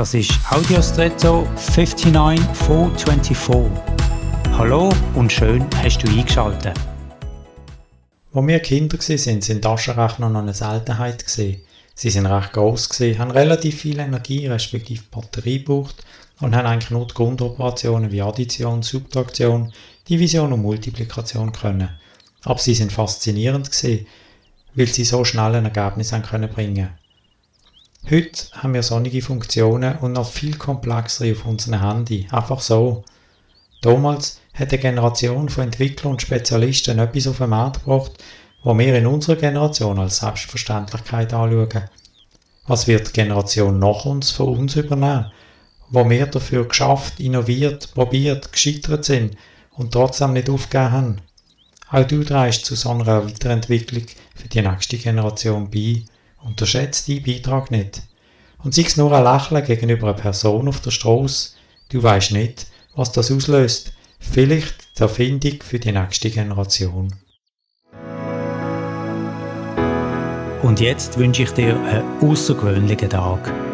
Das ist Audiostretto 59424. Hallo und schön hast du eingeschaltet. Als wir Kinder waren, sind Taschenrechner noch eine Seltenheit. Sie sind recht groß, haben relativ viel Energie respektive Batterie gebraucht und haben eigentlich nur die Grundoperationen wie Addition, Subtraktion, Division und Multiplikation können. Aber sie sind faszinierend gewesen, weil sie so schnell ein Ergebnis haben können bringen. Heute haben wir sonnige Funktionen und noch viel komplexere auf unserem Handy. Einfach so. Damals hat eine Generation von Entwicklern und Spezialisten etwas auf den Markt gebracht, was wir in unserer Generation als Selbstverständlichkeit anschauen. Was wird die Generation nach uns von uns übernehmen? Wo wir dafür geschafft, innoviert, probiert, gescheitert sind und trotzdem nicht aufgegeben haben. Auch du trägst zu so einer Weiterentwicklung für die nächste Generation bei. Unterschätzt deinen Beitrag nicht. Und sei es nur ein Lächeln gegenüber einer Person auf der Straße, du weißt nicht, was das auslöst. Vielleicht die Erfindung für die nächste Generation. Und jetzt wünsche ich dir einen außergewöhnlichen Tag.